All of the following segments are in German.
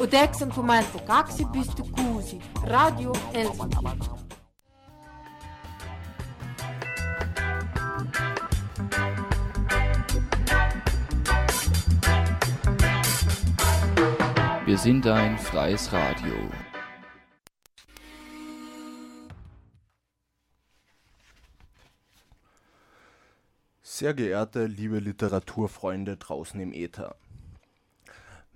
Udexen commente caxi biste cusi, Radio Helsinki. Wir sind ein freies Radio. Sehr geehrte, liebe Literaturfreunde draußen im Äther.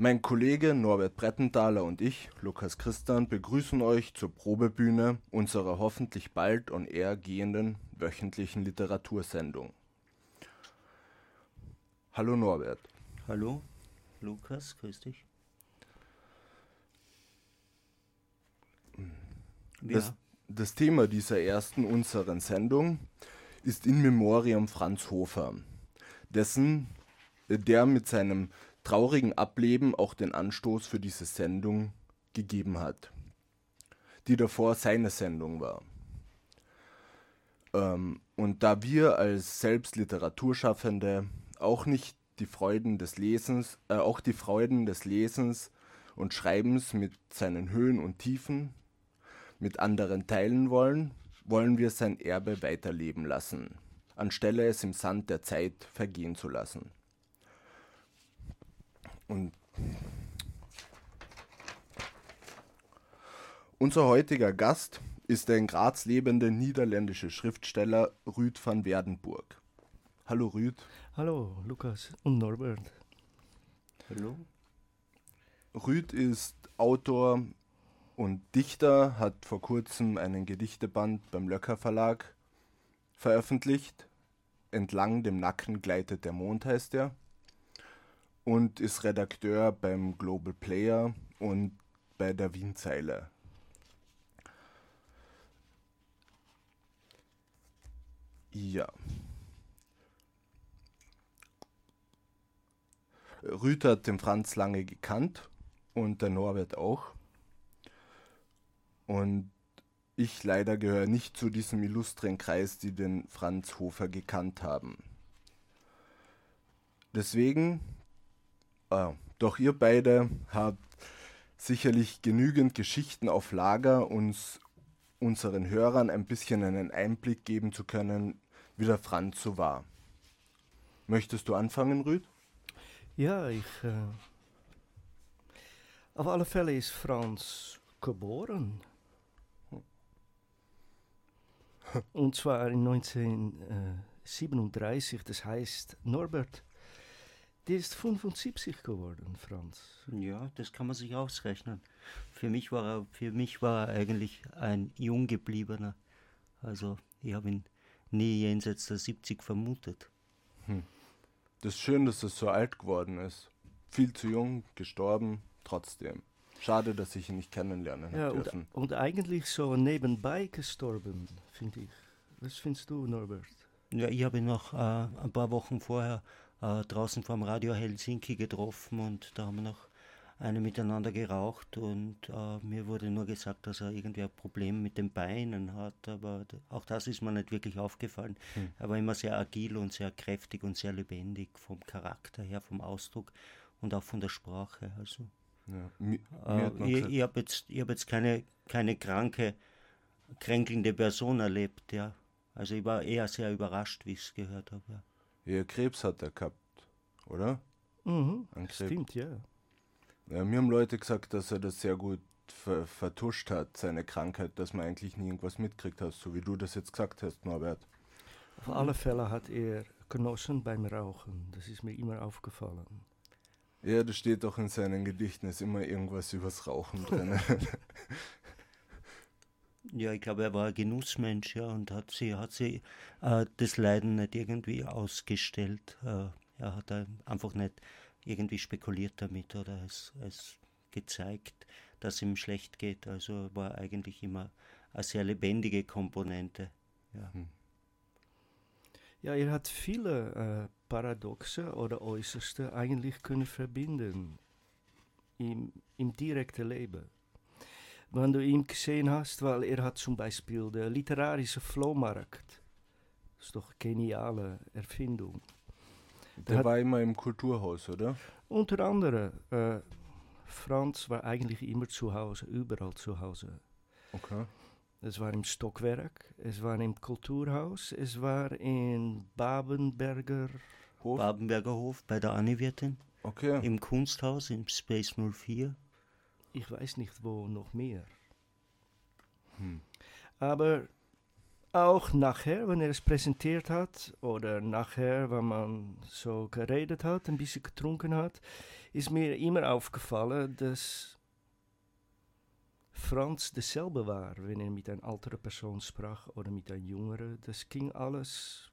Mein Kollege Norbert Brettenthaler und ich, Lukas Christian, begrüßen euch zur Probebühne unserer hoffentlich bald on air gehenden wöchentlichen Literatursendung. Hallo Norbert. Hallo, Lukas, grüß dich. Das, das Thema dieser ersten unseren Sendung ist in Memoriam Franz Hofer, dessen, der mit seinem traurigen Ableben auch den Anstoß für diese Sendung gegeben hat, die davor seine Sendung war. Ähm, und da wir als selbst Literaturschaffende auch nicht die Freuden des Lesens, äh, auch die Freuden des Lesens und Schreibens mit seinen Höhen und Tiefen mit anderen teilen wollen, wollen wir sein Erbe weiterleben lassen, anstelle es im Sand der Zeit vergehen zu lassen. Und unser heutiger Gast ist der in Graz lebende niederländische Schriftsteller Rüd van Werdenburg. Hallo Rüd. Hallo Lukas und Norbert. Hallo. Rüd ist Autor und Dichter, hat vor kurzem einen Gedichteband beim Löcker Verlag veröffentlicht. Entlang dem Nacken gleitet der Mond heißt er. Und ist Redakteur beim Global Player und bei der Wienzeile. Ja. Rüther hat den Franz lange gekannt und der Norbert auch. Und ich leider gehöre nicht zu diesem illustren Kreis, die den Franz Hofer gekannt haben. Deswegen, äh, doch ihr beide habt sicherlich genügend Geschichten auf Lager, uns unseren Hörern ein bisschen einen Einblick geben zu können, wie der Franz so war. Möchtest du anfangen, Rüd? Ja, ich. Äh, auf alle Fälle ist Franz geboren Und zwar in 1937, das heißt, Norbert, der ist 75 geworden, Franz. Ja, das kann man sich ausrechnen. Für mich war er, für mich war er eigentlich ein Junggebliebener. Also ich habe ihn nie jenseits der 70 vermutet. Hm. Das ist schön, dass er so alt geworden ist. Viel zu jung, gestorben, trotzdem. Schade, dass ich ihn nicht kennenlernen ja, dürfen. Und, und eigentlich so nebenbei gestorben, finde ich. Was findest du, Norbert? Ja, ich habe ihn noch äh, ein paar Wochen vorher äh, draußen vom Radio Helsinki getroffen und da haben wir noch eine miteinander geraucht und äh, mir wurde nur gesagt, dass er irgendwie ein Problem mit den Beinen hat, aber auch das ist mir nicht wirklich aufgefallen. Hm. Er war immer sehr agil und sehr kräftig und sehr lebendig vom Charakter her, vom Ausdruck und auch von der Sprache. Also ja, mir, mir äh, ich, ich habe jetzt, hab jetzt keine, keine kranke, kränkelnde Person erlebt, ja. Also ich war eher sehr überrascht, wie ich es gehört habe. Ja. Ja, Krebs hat er gehabt, oder? Mhm, stimmt, ja. ja. Mir haben Leute gesagt, dass er das sehr gut ver vertuscht hat, seine Krankheit, dass man eigentlich nie irgendwas mitkriegt hat, so wie du das jetzt gesagt hast, Norbert. Auf alle Fälle hat er genossen beim Rauchen, das ist mir immer aufgefallen. Ja, das steht doch in seinen Gedichten, ist immer irgendwas übers Rauchen drin. ja, ich glaube, er war ein Genussmensch, ja, und hat sie, hat sie äh, das Leiden nicht irgendwie ausgestellt. Äh, er hat einfach nicht irgendwie spekuliert damit oder es, es gezeigt, dass ihm schlecht geht. Also war eigentlich immer eine sehr lebendige Komponente. Ja. Hm. Ja, er hat viele äh, Paradoxe oder Äußerste eigentlich können verbinden im, im direkten Leben. Wenn du ihn gesehen hast, weil er hat zum Beispiel der literarische Flohmarkt. Das ist doch eine geniale Erfindung. Der, der war immer im Kulturhaus, oder? Unter anderem. Äh, Franz war eigentlich immer zu Hause, überall zu Hause. Okay. Es war im Stockwerk, es war im Kulturhaus, es war in Babenberger. Hof? Babenberger Hof bei der Anni-Wirtin, okay. im Kunsthaus, im Space 04. Ich weiß nicht, wo noch mehr. Hm. Aber auch nachher, wenn er es präsentiert hat, oder nachher, wenn man so geredet hat, ein bisschen getrunken hat, ist mir immer aufgefallen, dass Franz dasselbe war, wenn er mit einer älteren Person sprach oder mit einer jüngeren. Das ging alles,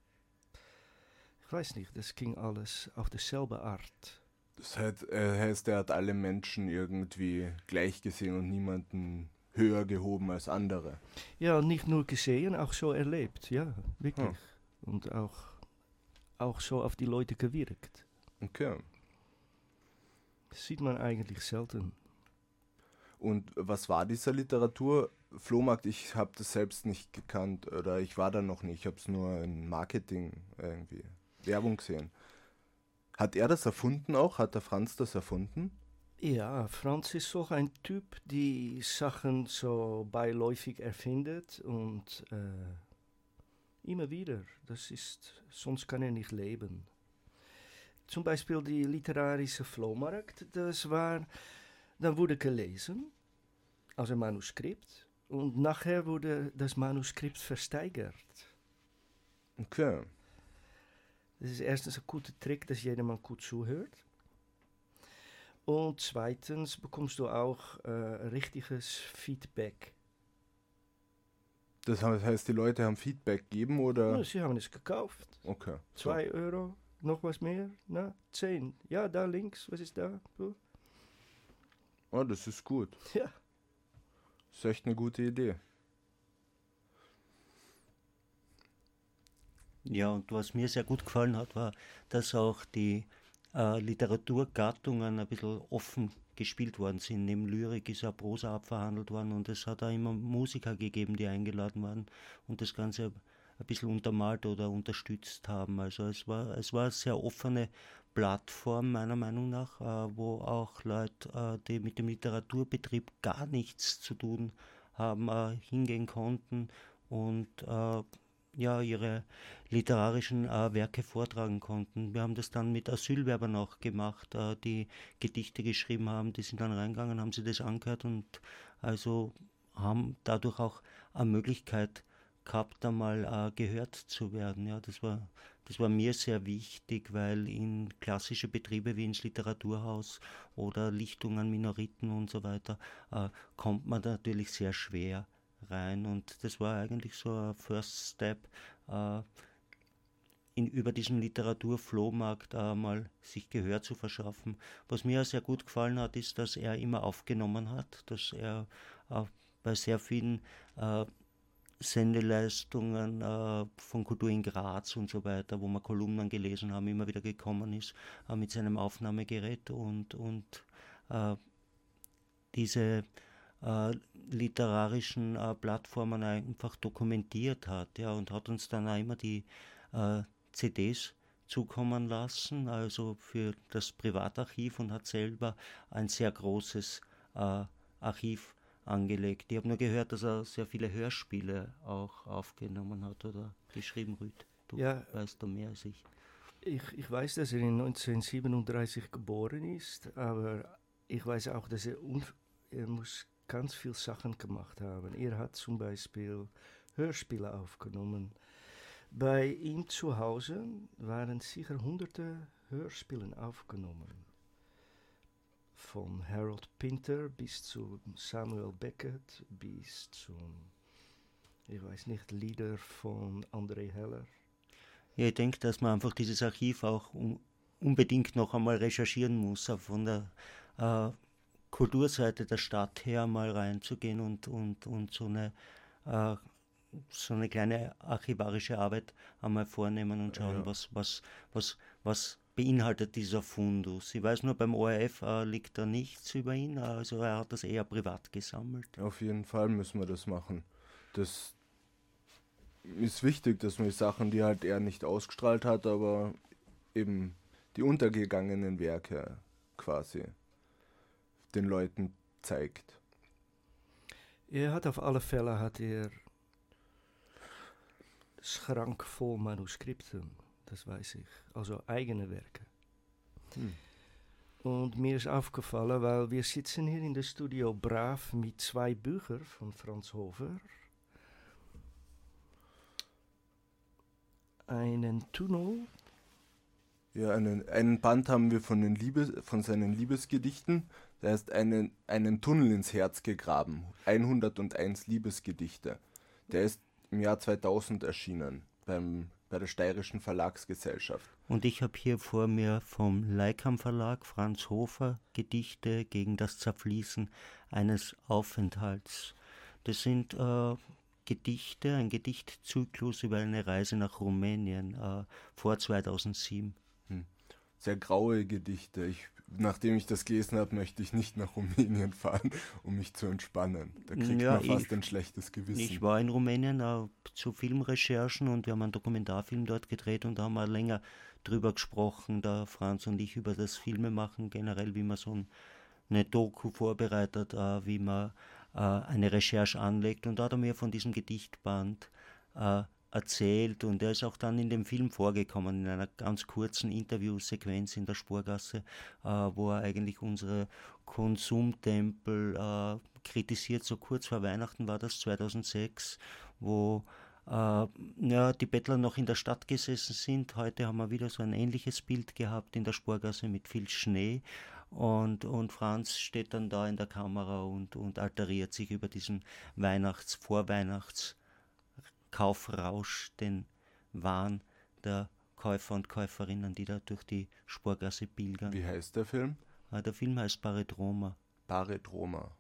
ich weiß nicht, das ging alles auf dieselbe Art. Das heißt, äh, heißt, er hat alle Menschen irgendwie gleich gesehen und niemanden höher gehoben als andere. Ja, nicht nur gesehen, auch so erlebt, ja, wirklich. Hm. Und auch, auch so auf die Leute gewirkt. Okay. Das sieht man eigentlich selten. Und was war dieser Literatur? Flohmarkt, ich habe das selbst nicht gekannt oder ich war da noch nicht. Ich habe es nur in Marketing irgendwie, Werbung gesehen. Hat er das erfunden auch? Hat der Franz das erfunden? Ja, Franz ist so ein Typ, die Sachen so beiläufig erfindet und äh, immer wieder. Das ist, sonst kann er nicht leben. Zum Beispiel die literarische Flohmarkt, das war, dann wurde gelesen, als ein Manuskript, und nachher wurde das Manuskript versteigert. Okay. Das ist erstens ein guter Trick, dass jedermann gut zuhört. Und zweitens bekommst du auch äh, richtiges Feedback. Das heißt, die Leute haben Feedback gegeben oder? Ja, sie haben es gekauft. Okay. so. Zwei Euro, noch was mehr? Na, zehn. Ja, da links, was ist da? So. Oh, das ist gut. Ja. Das ist echt eine gute Idee. Ja, und was mir sehr gut gefallen hat, war, dass auch die äh, Literaturgattungen ein bisschen offen gespielt worden sind. Neben Lyrik ist auch Prosa abverhandelt worden und es hat auch immer Musiker gegeben, die eingeladen waren und das Ganze ein bisschen untermalt oder unterstützt haben. Also es war, es war eine sehr offene Plattform meiner Meinung nach, äh, wo auch Leute, äh, die mit dem Literaturbetrieb gar nichts zu tun haben, äh, hingehen konnten und ja, ihre literarischen äh, Werke vortragen konnten. Wir haben das dann mit Asylwerbern auch gemacht, äh, die Gedichte geschrieben haben, die sind dann reingegangen, haben sie das angehört und also haben dadurch auch eine Möglichkeit gehabt, einmal äh, gehört zu werden. Ja, das war, das war mir sehr wichtig, weil in klassische Betriebe wie ins Literaturhaus oder Lichtungen, Minoriten und so weiter äh, kommt man natürlich sehr schwer rein und das war eigentlich so ein First Step äh, in, über diesen Literaturflohmarkt mal sich Gehör zu verschaffen. Was mir sehr gut gefallen hat, ist, dass er immer aufgenommen hat, dass er äh, bei sehr vielen äh, Sendeleistungen äh, von Kultur in Graz und so weiter, wo wir Kolumnen gelesen haben, immer wieder gekommen ist äh, mit seinem Aufnahmegerät und, und äh, diese äh, literarischen äh, Plattformen einfach dokumentiert hat ja, und hat uns dann auch immer die äh, CDs zukommen lassen, also für das Privatarchiv und hat selber ein sehr großes äh, Archiv angelegt. Ich habe nur gehört, dass er sehr viele Hörspiele auch aufgenommen hat oder geschrieben, Rüd. Du Ja. weißt da mehr als ich. Ich, ich weiß, dass er in 1937 geboren ist, aber ich weiß auch, dass er, er muss ganz viele Sachen gemacht haben. Er hat zum Beispiel Hörspiele aufgenommen. Bei ihm zu Hause waren sicher hunderte Hörspiele aufgenommen. Von Harold Pinter bis zu Samuel Beckett bis zum, ich weiß nicht, Lieder von André Heller. Ja, ich denke, dass man einfach dieses Archiv auch un unbedingt noch einmal recherchieren muss, von der äh, Kulturseite der Stadt her mal reinzugehen und, und, und so, eine, äh, so eine kleine archivarische Arbeit einmal vornehmen und schauen, Ja. was, was, was, was beinhaltet dieser Fundus. Ich weiß nur, beim ORF äh, liegt da nichts über ihn, also er hat das eher privat gesammelt. Auf jeden Fall müssen wir das machen. Das ist wichtig, dass man die Sachen, die halt er nicht ausgestrahlt hat, aber eben die untergegangenen Werke quasi, den Leuten zeigt. Er hat auf alle Fälle hat er Schrank voll Manuskripten, das weiß ich, also eigene Werke. Hm. Und mir ist aufgefallen, weil wir sitzen hier in der Studio brav mit zwei Büchern von Franz Hofer. Einen Tunnel. Ja, einen, einen Band haben wir von, den Liebe, von seinen Liebesgedichten. Der heißt einen, einen Tunnel ins Herz gegraben. 101 Liebesgedichte. Der ist im Jahr 2000 erschienen beim, bei der Steirischen Verlagsgesellschaft. Und ich habe hier vor mir vom Leikam Verlag Franz Hofer Gedichte gegen das Zerfließen eines Aufenthalts. Das sind äh, Gedichte, ein Gedichtzyklus über eine Reise nach Rumänien äh, vor 2007. Sehr graue Gedichte. Ich, nachdem ich das gelesen habe, möchte ich nicht nach Rumänien fahren, um mich zu entspannen. Da kriegt Ja, man fast ich- ein schlechtes Gewissen. Ich war in Rumänien zu Filmrecherchen und wir haben einen Dokumentarfilm dort gedreht und da haben wir länger drüber gesprochen, der Franz und ich, über das Filmemachen generell, wie man so ein, eine Doku vorbereitet, äh, wie man äh, eine Recherche anlegt. Und da hat er mir von diesem Gedichtband äh, erzählt und er ist auch dann in dem Film vorgekommen, in einer ganz kurzen Interviewsequenz in der Spurgasse, äh, wo er eigentlich unsere Konsumtempel äh, kritisiert. So kurz vor Weihnachten war das 2006, wo äh, ja, die Bettler noch in der Stadt gesessen sind. Heute haben wir wieder so ein ähnliches Bild gehabt in der Spurgasse mit viel Schnee. Und, und Franz steht dann da in der Kamera und, und alteriert sich über diesen Weihnachts-, Vorweihnachts-Kaufrausch, den Wahn der Käufer und Käuferinnen, die da durch die Spurgasse pilgern. Wie heißt der Film? Ah, der Film heißt Paredroma. Baret Roma.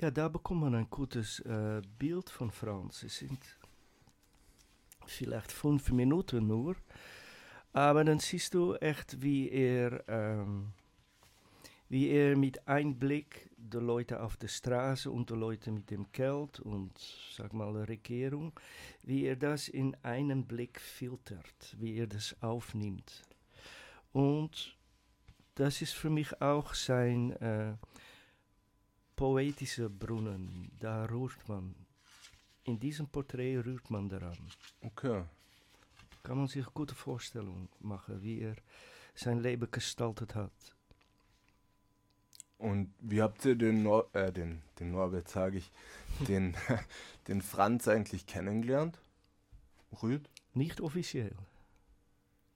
Ja, da bekommt man ein gutes äh, Bild von Franz. Es sind vielleicht fünf Minuten nur, aber dann siehst du echt, wie er, ähm, wie er mit Einblick die Leute auf der Straße und die Leute mit dem Geld und sag mal Regierung, wie er das in einem Blick filtert, wie er das aufnimmt. Und das ist für mich auch sein äh, poetische Brunnen. Da rührt man. In diesem Porträt rührt man daran. Okay. Kann man sich eine gute Vorstellung machen, wie er sein Leben gestaltet hat. Und wie habt ihr den, Nor äh, den, den Norbert, sage ich, den, den Franz eigentlich kennengelernt? Rüd? Nicht offiziell.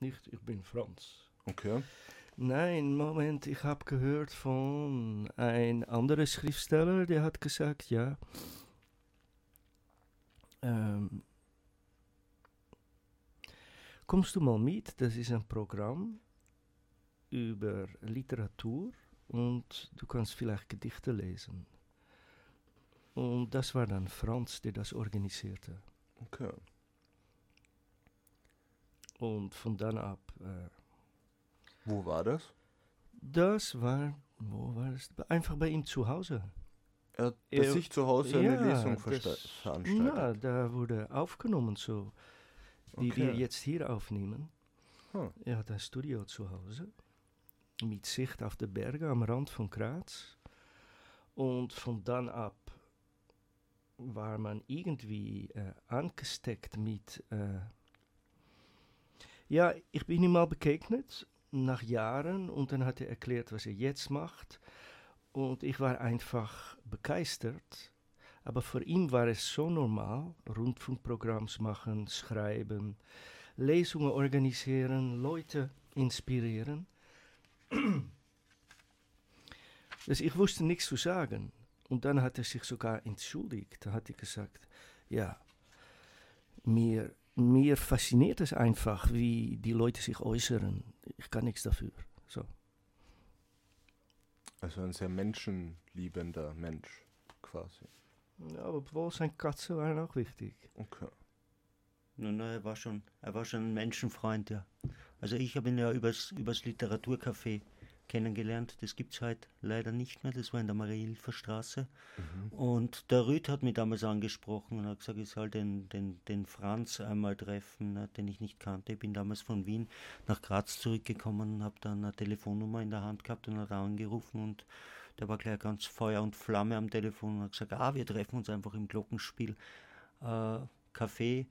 Nicht, ich bin Franz. Okay. Nein, Moment, ich habe gehört von ein anderer Schriftsteller, der hat gesagt, ja, ähm, kommst du mal mit, das ist ein Programm über Literatur und du kannst vielleicht Gedichte lesen. Und das war dann Franz, der das organisierte. Okay. Und von dann ab, äh, Wo war das? das war, wo war das? Einfach bei ihm zu Hause. Er hat bei sich zu Hause eine Ja, Lesung das- versta- Ja, veranstaltet. da wurde aufgenommen, so wie wir Okay. jetzt hier aufnehmen. Hm. Er hat ein Studio zu Hause mit Sicht auf die Berge am Rand von Graz. Und von dann ab war man irgendwie äh, angesteckt mit. Äh, ja, ich bin ihm mal begegnet nach Jahren und dann hat er erklärt, was er jetzt macht. Und ich war einfach begeistert. Aber für ihn war es so normal, Rundfunkprogramms machen, schreiben, Lesungen organisieren, Leute inspirieren. Dus ich wusste nichts zu sagen. Und dann hat er sich sogar entschuldigt. Da hat er gesagt, ja, mir, mir fasziniert es einfach, wie die Leute sich äußern. Ich kann nichts dafür. So. Also ein sehr menschenliebender Mensch, quasi. Ja, obwohl sein Katzen waren auch wichtig. Okay. Nein, er war schon, er war schon ein Menschenfreund, ja. Also ich habe ihn ja übers, übers Literaturcafé kennengelernt. Das gibt es heute leider nicht mehr. Das war in der Marie-Hilfer-Straße. Mhm. Und der Rüd hat mich damals angesprochen und hat gesagt, ich soll den, den, den Franz einmal treffen, ne, den ich nicht kannte. Ich bin damals von Wien nach Graz zurückgekommen und habe dann eine Telefonnummer in der Hand gehabt und hat angerufen und der war gleich ganz Feuer und Flamme am Telefon und hat gesagt, ah, wir treffen uns einfach im Glockenspiel äh, Café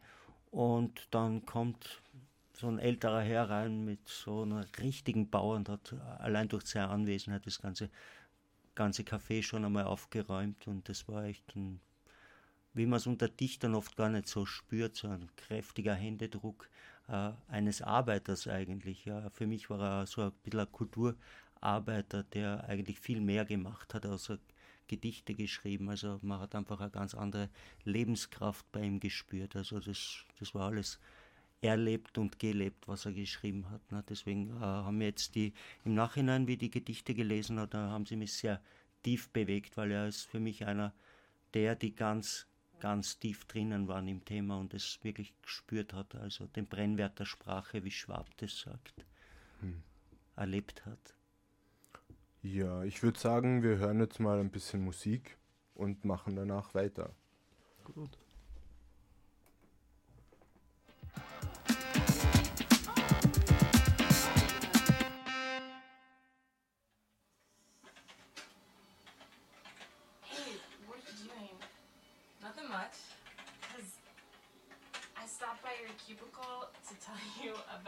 und dann kommt so ein älterer Herr rein mit so einer richtigen Bauern, hat allein durch seine Anwesenheit das ganze, ganze Café schon einmal aufgeräumt und das war echt ein, wie man es unter Dichtern oft gar nicht so spürt, so ein kräftiger Händedruck äh, eines Arbeiters eigentlich. Ja. Für mich war er so ein bisschen ein Kulturarbeiter, der eigentlich viel mehr gemacht hat, außer Gedichte geschrieben. Also man hat einfach eine ganz andere Lebenskraft bei ihm gespürt. Also das, das war alles erlebt und gelebt, was er geschrieben hat. Ne? Deswegen äh, haben mir jetzt die im Nachhinein, wie die Gedichte gelesen hat, da haben sie mich sehr tief bewegt, weil er ist für mich einer der, die ganz, ganz tief drinnen waren im Thema und es wirklich gespürt hat, also den Brennwert der Sprache, wie Schwab das sagt, hm. erlebt hat. Ja, ich würde sagen, wir hören jetzt mal ein bisschen Musik und machen danach weiter. Gut.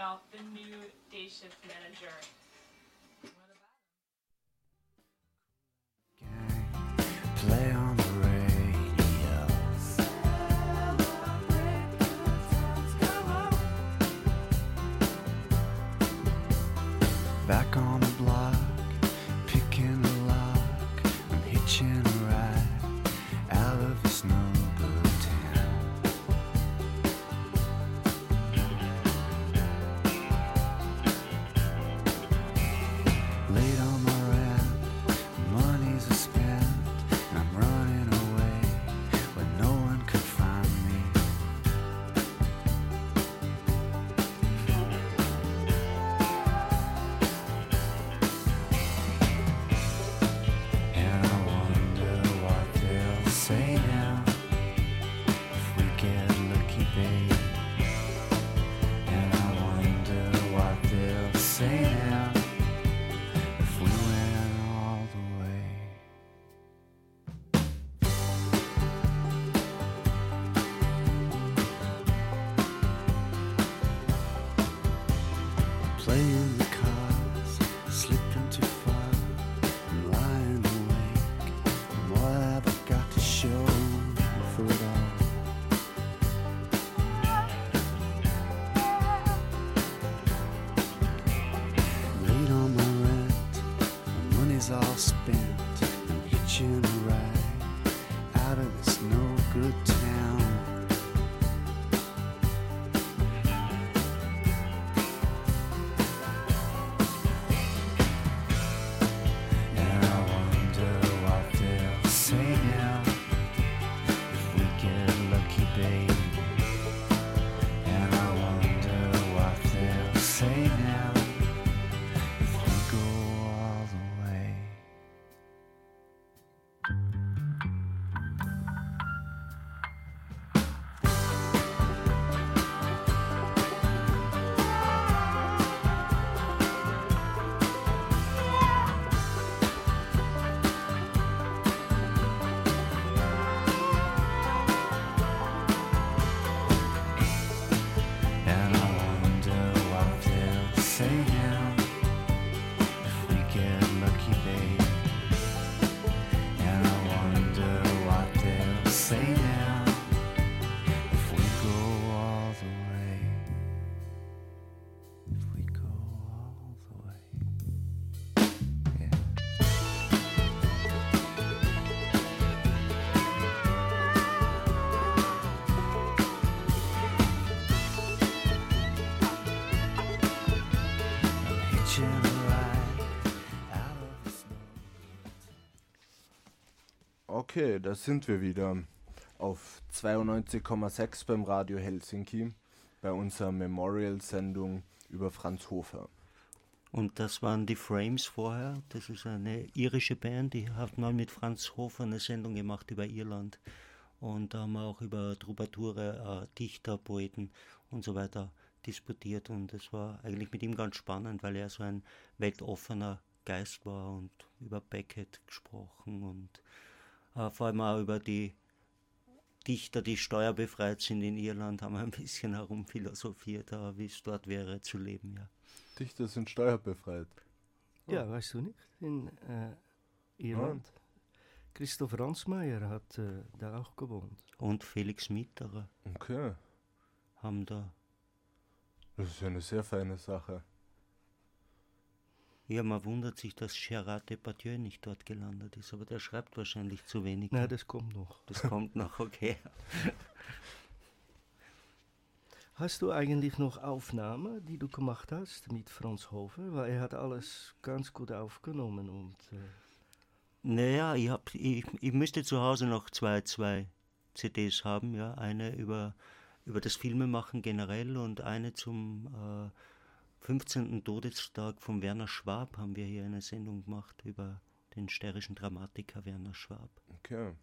About the new day shift manager. Okay, da sind wir wieder auf 92,6 beim Radio Helsinki bei unserer Memorial-Sendung über Franz Hofer. Und das waren die Frames vorher. Das ist eine irische Band, die hat mal mit Franz Hofer eine Sendung gemacht über Irland. Und da haben wir auch über Troubadoure, äh, Dichter, Poeten und so weiter disputiert. Und es war eigentlich mit ihm ganz spannend, weil er so ein weltoffener Geist war und über Beckett gesprochen und äh, vor allem auch über die Dichter, die steuerbefreit sind in Irland, haben wir ein bisschen herumphilosophiert, äh, wie es dort wäre zu leben, ja. Dichter sind steuerbefreit. Ja, weißt du nicht? In äh, Irland. Christoph Ransmayr hat äh, da auch gewohnt. Und Felix Mitterer Okay, haben da. das ist ja eine sehr feine Sache. Ja, man wundert sich, dass Gerard Depardieu nicht dort gelandet ist, aber der schreibt wahrscheinlich zu wenig. Na, das kommt noch. das kommt noch, okay. Hast du eigentlich noch Aufnahmen, die du gemacht hast mit Franz Hofer? Weil er hat alles ganz gut aufgenommen und äh, Naja, ich, hab, ich, ich müsste zu Hause noch zwei, zwei CDs haben, ja. Eine über, über das Filmemachen generell und eine zum äh, 15. Todestag von Werner Schwab haben wir hier eine Sendung gemacht über den stärischen Dramatiker Werner Schwab. Okay.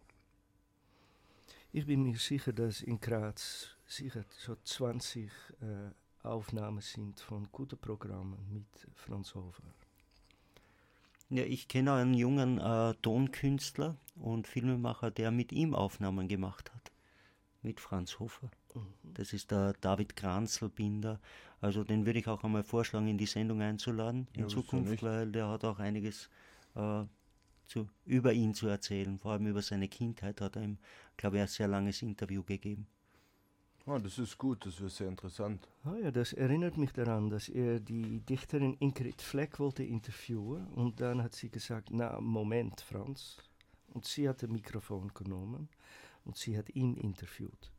ich bin mir sicher, dass in Graz sicher so 20 äh, Aufnahmen sind von guten Programmen mit Franz Hofer. Ja, ich kenne einen jungen äh, Tonkünstler und Filmemacher, der mit ihm Aufnahmen gemacht hat. Mit Franz Hofer. Das ist der David Kranzelbinder. Also den würde ich auch einmal vorschlagen, in die Sendung einzuladen in Ja, Zukunft, weil der hat auch einiges äh, zu, über ihn zu erzählen. Vor allem über seine Kindheit hat er ihm, glaube ich, ein sehr langes Interview gegeben. Ah, das ist gut, das wäre sehr interessant. Ah ja, das erinnert mich daran, dass er die Dichterin Ingrid Fleck wollte interviewen und dann hat sie gesagt, na Moment Franz. Und sie hat das Mikrofon genommen und sie hat ihn interviewt.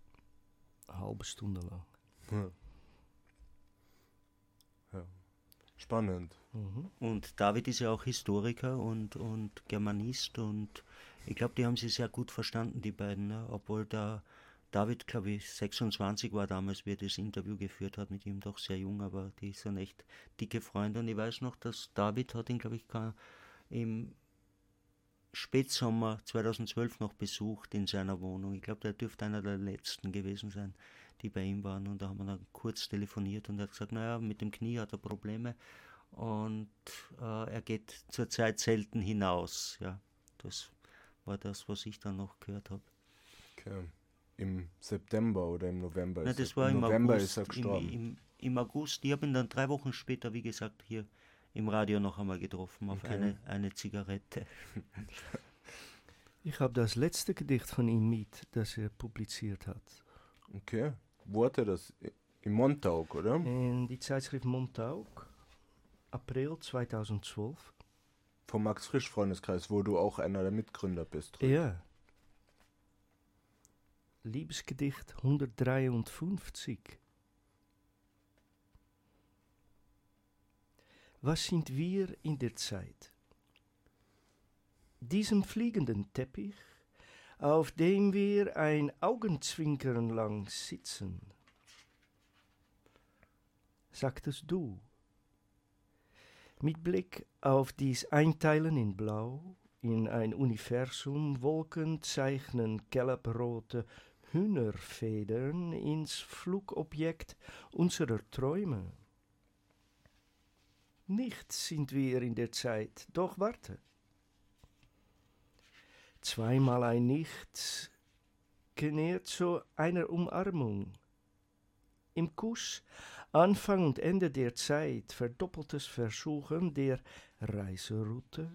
Eine halbe Stunde lang. Ja. ja. Spannend. Mhm. Und David ist ja auch Historiker und, und Germanist und ich glaube, die haben sich sehr gut verstanden, die beiden. Ne? Obwohl der David, glaube ich, 26 war damals, wie er das Interview geführt hat mit ihm, doch sehr jung, aber die sind echt dicke Freunde. Und ich weiß noch, dass David hat ihn, glaube ich, im Spätsommer 2012 noch besucht in seiner Wohnung. Ich glaube, der dürfte einer der letzten gewesen sein, die bei ihm waren. Und da haben wir dann kurz telefoniert und er hat gesagt, naja, mit dem Knie hat er Probleme und äh, er geht zurzeit selten hinaus. Ja, das war das, was ich dann noch gehört habe. Okay. Im September oder im November? Ist das er, war im November August. ist er gestorben. Im, im, Im August. Ich habe ihn dann drei Wochen später, wie gesagt, hier im Radio noch einmal getroffen auf Okay. eine, eine Zigarette. Ich habe das letzte Gedicht von ihm mit, das er publiziert hat. Okay. Wo hat er das? I- Im Montauk, oder? In die Zeitschrift Montauk, April 2012. Vom Max Frisch Freundeskreis, wo du auch einer der Mitgründer bist. Ja. Liebesgedicht 153. Was sind wir in der Zeit? Diesem fliegenden Teppich, auf dem wir ein Augenzwinkern lang sitzen. Sagtest du, mit Blick auf dies Einteilen in Blau, in ein Universum Wolken zeichnen gelbrote Hühnerfedern ins Flugobjekt unserer Träume. Nichts sind wir in der Zeit, doch warte. Zweimal ein Nichts genährt zu einer Umarmung. Im Kuss Anfang und Ende der Zeit, verdoppeltes Versuchen der Reiseroute,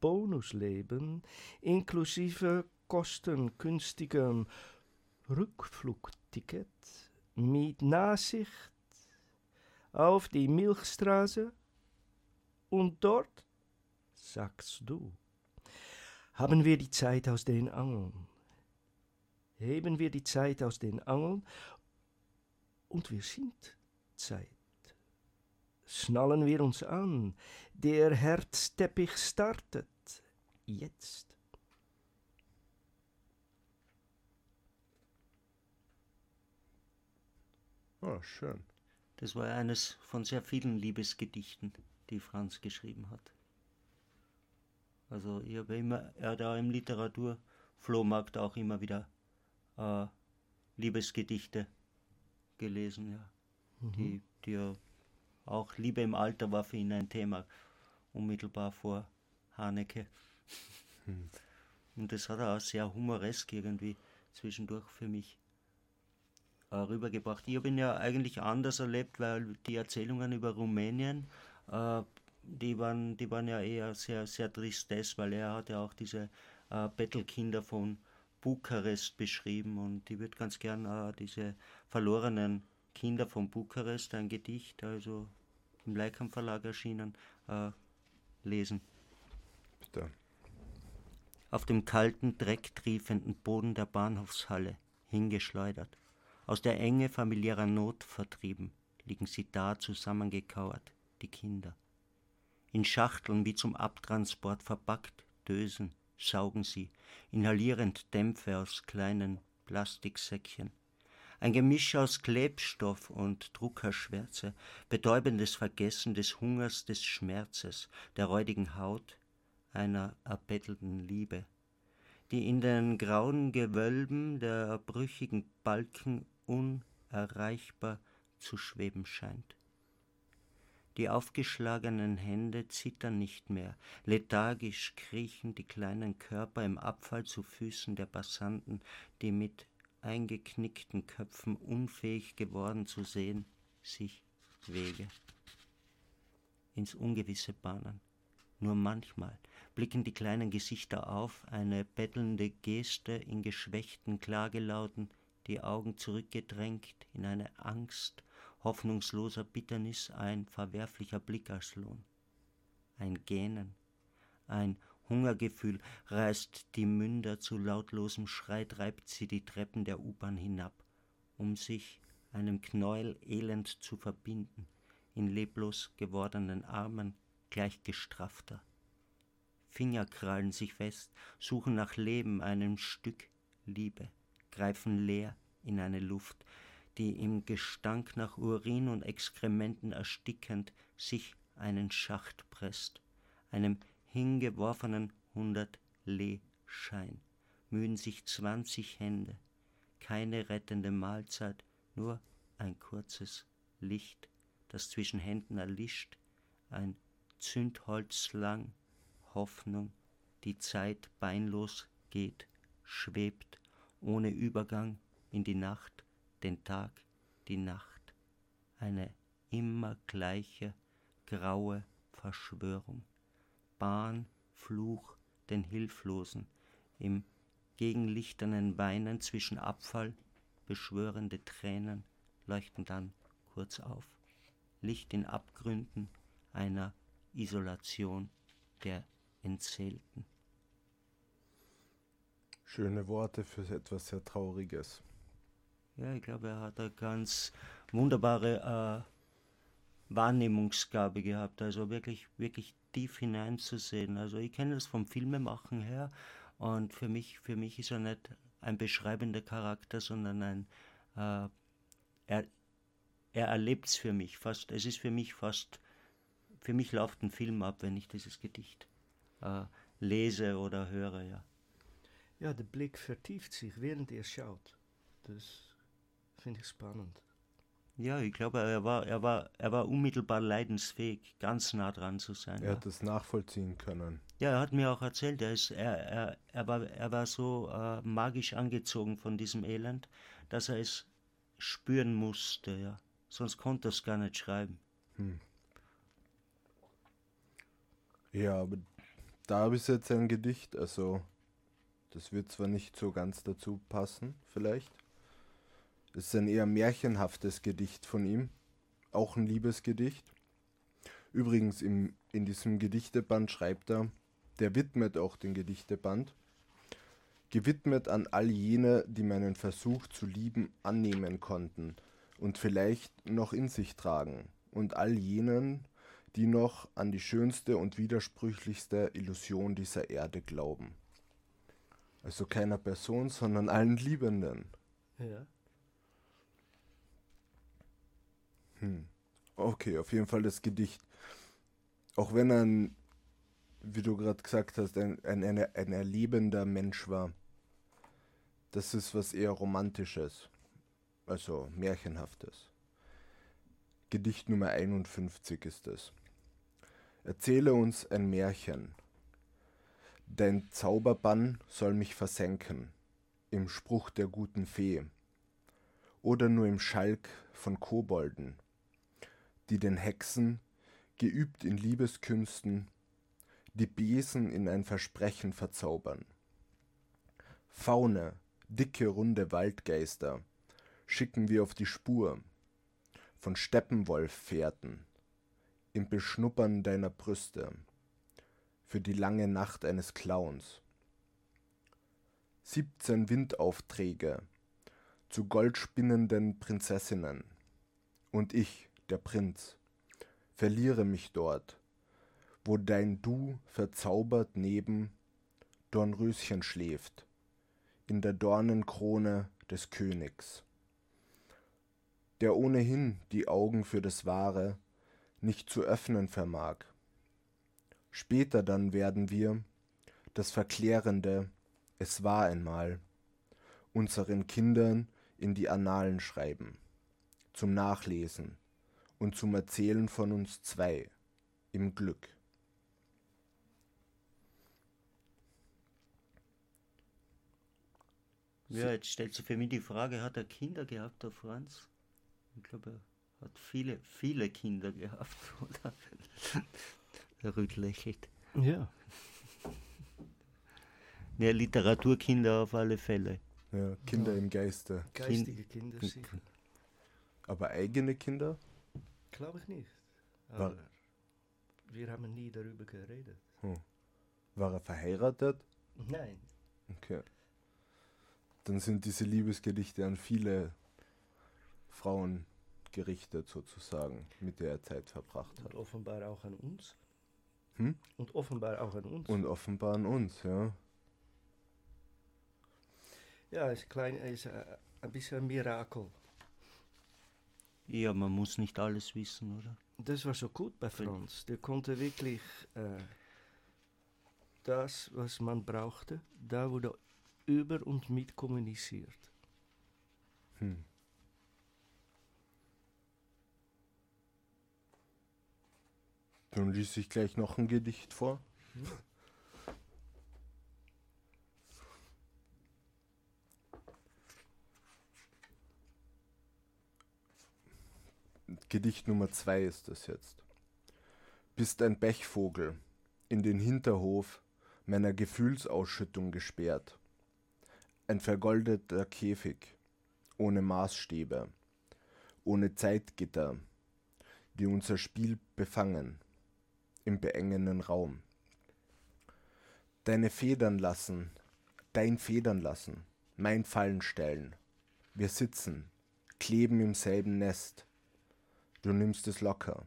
Bonusleben inklusive kostengünstigem Rückflugticket mit Nachsicht auf die Milchstraße und dort, sagst du, haben wir die Zeit aus den Angeln. Heben wir die Zeit aus den Angeln und wir sind Zeit. Schnallen wir uns an, der Herzteppich startet jetzt. Ah, schön. Das war eines von sehr vielen Liebesgedichten, die Franz geschrieben hat. Also ich habe immer, er hat auch im Literaturflohmarkt auch immer wieder äh, Liebesgedichte gelesen, ja. Die, die ja auch Liebe im Alter war für ihn ein Thema, unmittelbar vor Haneke. Und das hat er auch sehr humoresk irgendwie zwischendurch für mich rübergebracht. Ich habe ihn ja eigentlich anders erlebt, weil die Erzählungen über Rumänien, äh, die, waren, die waren ja eher sehr, sehr tristes, weil er hat ja auch diese äh, Bettelkinder von Bukarest beschrieben und ich würde ganz gern äh, diese verlorenen Kinder von Bukarest, ein Gedicht, also im Leikam Verlag erschienen, äh, lesen. Bitte. Auf dem kalten, drecktriefenden Boden der Bahnhofshalle, hingeschleudert, aus der Enge familiärer Not vertrieben, liegen sie da zusammengekauert, die Kinder. In Schachteln wie zum Abtransport verpackt, dösen, saugen sie, inhalierend Dämpfe aus kleinen Plastiksäckchen. Ein Gemisch aus Klebstoff und Druckerschwärze, betäubendes Vergessen des Hungers, des Schmerzes, der räudigen Haut, einer erbettelten Liebe, die in den grauen Gewölben der brüchigen Balken unerreichbar zu schweben scheint. Die aufgeschlagenen Hände zittern nicht mehr, lethargisch kriechen die kleinen Körper im Abfall zu Füßen der Passanten, die mit eingeknickten Köpfen unfähig geworden zu sehen, sich Wege ins Ungewisse bahnen. Nur manchmal blicken die kleinen Gesichter auf, eine bettelnde Geste in geschwächten Klagelauten, die Augen zurückgedrängt in eine Angst hoffnungsloser Bitternis, ein verwerflicher Blick als Lohn. Ein Gähnen, ein Hungergefühl reißt die Münder zu lautlosem Schrei, treibt sie die Treppen der U-Bahn hinab, um sich einem Knäuel elend zu verbinden, in leblos gewordenen Armen gleich gestraffter. Finger krallen sich fest, suchen nach Leben, einem Stück Liebe, greifen leer in eine Luft, die im Gestank nach Urin und Exkrementen erstickend sich einen Schacht presst, einem hingeworfenen hundert Lee-Schein, mühen sich zwanzig Hände, keine rettende Mahlzeit, nur ein kurzes Licht, das zwischen Händen erlischt, ein Zündholz lang, Hoffnung, die Zeit beinlos geht, schwebt, ohne Übergang in die Nacht, den Tag, die Nacht, eine immer gleiche graue Verschwörung. Bahn, Fluch den Hilflosen, im gegenlichternen Weinen zwischen Abfall, beschwörende Tränen leuchten dann kurz auf. Licht in Abgründen einer Isolation der Entzählten. Schöne Worte für etwas sehr Trauriges. Ja, ich glaube, er hat eine ganz wunderbare äh, Wahrnehmungsgabe gehabt, also wirklich, wirklich tief hineinzusehen. Also ich kenne das vom Filmemachen her und für mich, für mich ist er nicht ein beschreibender Charakter, sondern ein, äh, er, er erlebt es für mich fast, es ist für mich fast, für mich läuft ein Film ab, wenn ich dieses Gedicht äh, lese oder höre, ja. Ja, der Blick vertieft sich, während er schaut. Das finde ich spannend. Ja, ich glaube, er war, er war, er war unmittelbar leidensfähig, ganz nah dran zu sein. Er ja. hat es nachvollziehen können. Ja, er hat mir auch erzählt, er, ist, er, er, er, war, er war so äh, magisch angezogen von diesem Elend, dass er es spüren musste, ja. Sonst konnte er es gar nicht schreiben. Ja, aber da habe ich jetzt ein Gedicht, also das wird zwar nicht so ganz dazu passen, vielleicht. Es ist ein eher märchenhaftes Gedicht von ihm, auch ein Liebesgedicht. Übrigens im, in diesem Gedichteband schreibt er, der widmet auch den Gedichteband, gewidmet an all jene, die meinen Versuch zu lieben annehmen konnten und vielleicht noch in sich tragen, und all jenen, die noch an die schönste und widersprüchlichste Illusion dieser Erde glauben. Also keiner Person, sondern allen Liebenden. Ja. Okay, auf jeden Fall das Gedicht. Auch wenn er, ein, wie du gerade gesagt hast, ein, ein, ein, ein erlebender Mensch war. Das ist was eher Romantisches. Also Märchenhaftes. Gedicht Nummer 51 ist es. Erzähle uns ein Märchen. Dein Zauberbann soll mich versenken, im Spruch der guten Fee, oder nur im Schalk von Kobolden, die den Hexen, geübt in Liebeskünsten, die Besen in ein Versprechen verzaubern. Faune, dicke, runde Waldgeister schicken wir auf die Spur von Steppenwolffährten im Beschnuppern deiner Brüste für die lange Nacht eines Clowns. Siebzehn Windaufträge zu goldspinnenden Prinzessinnen und ich, der Prinz, verliere mich dort, wo dein Du verzaubert neben Dornröschen schläft, in der Dornenkrone des Königs, der ohnehin die Augen für das Wahre nicht zu öffnen vermag. Später dann werden wir das Verklärende, es war einmal, unseren Kindern in die Annalen schreiben, zum Nachlesen und zum Erzählen von uns zwei im Glück. Ja, jetzt stellt sich für mich die Frage, hat er Kinder gehabt, der Franz? Ich glaube, er hat viele, viele Kinder gehabt, oder? Der Rüd lächelt. Ja. Ja, Literaturkinder auf alle Fälle. Ja, Kinder im Geiste. Geistige Kinder sicher. Aber eigene Kinder? Glaube ich nicht. War- Aber wir haben nie darüber geredet. War er verheiratet? Nein. Okay. Dann sind diese Liebesgedichte an viele Frauen gerichtet, sozusagen, mit der er Zeit verbracht Und hat. offenbar auch an uns. Hm? Und offenbar auch an uns. Und offenbar an uns, ja. ja, ist, klein, ist äh, ein bisschen ein Mirakel. Ja, man muss nicht alles wissen, oder? Das war so gut bei Franz. Der konnte wirklich äh, das, was man brauchte, da wurde über und mit kommuniziert. Hm. Dann liest ich gleich noch ein Gedicht vor. Gedicht Nummer zwei ist das jetzt. Bist ein Bechvogel, in den Hinterhof meiner Gefühlsausschüttung gesperrt. Ein vergoldeter Käfig, ohne Maßstäbe, ohne Zeitgitter, die unser Spiel befangen, im beengenden Raum. Deine Federn lassen, dein Federn lassen, mein Fallen stellen. Wir sitzen, kleben im selben Nest. Du nimmst es locker.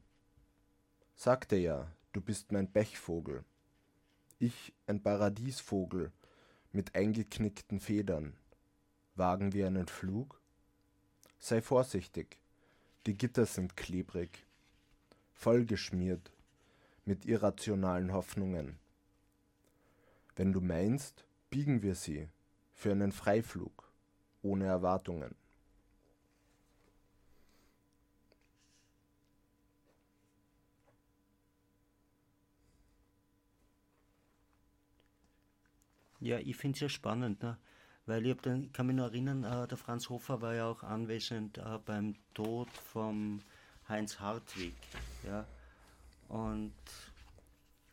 Sagte ja, du bist mein Bechvogel. Ich ein Paradiesvogel mit eingeknickten Federn. Wagen wir einen Flug? Sei vorsichtig, die Gitter sind klebrig, vollgeschmiert mit irrationalen Hoffnungen. Wenn du meinst, biegen wir sie für einen Freiflug ohne Erwartungen. Ja, ich finde es ja spannend, ne? weil ich dann, kann mich noch erinnern, äh, der Franz Hofer war ja auch anwesend äh, beim Tod vom Heinz Hartwig. Ja? Und,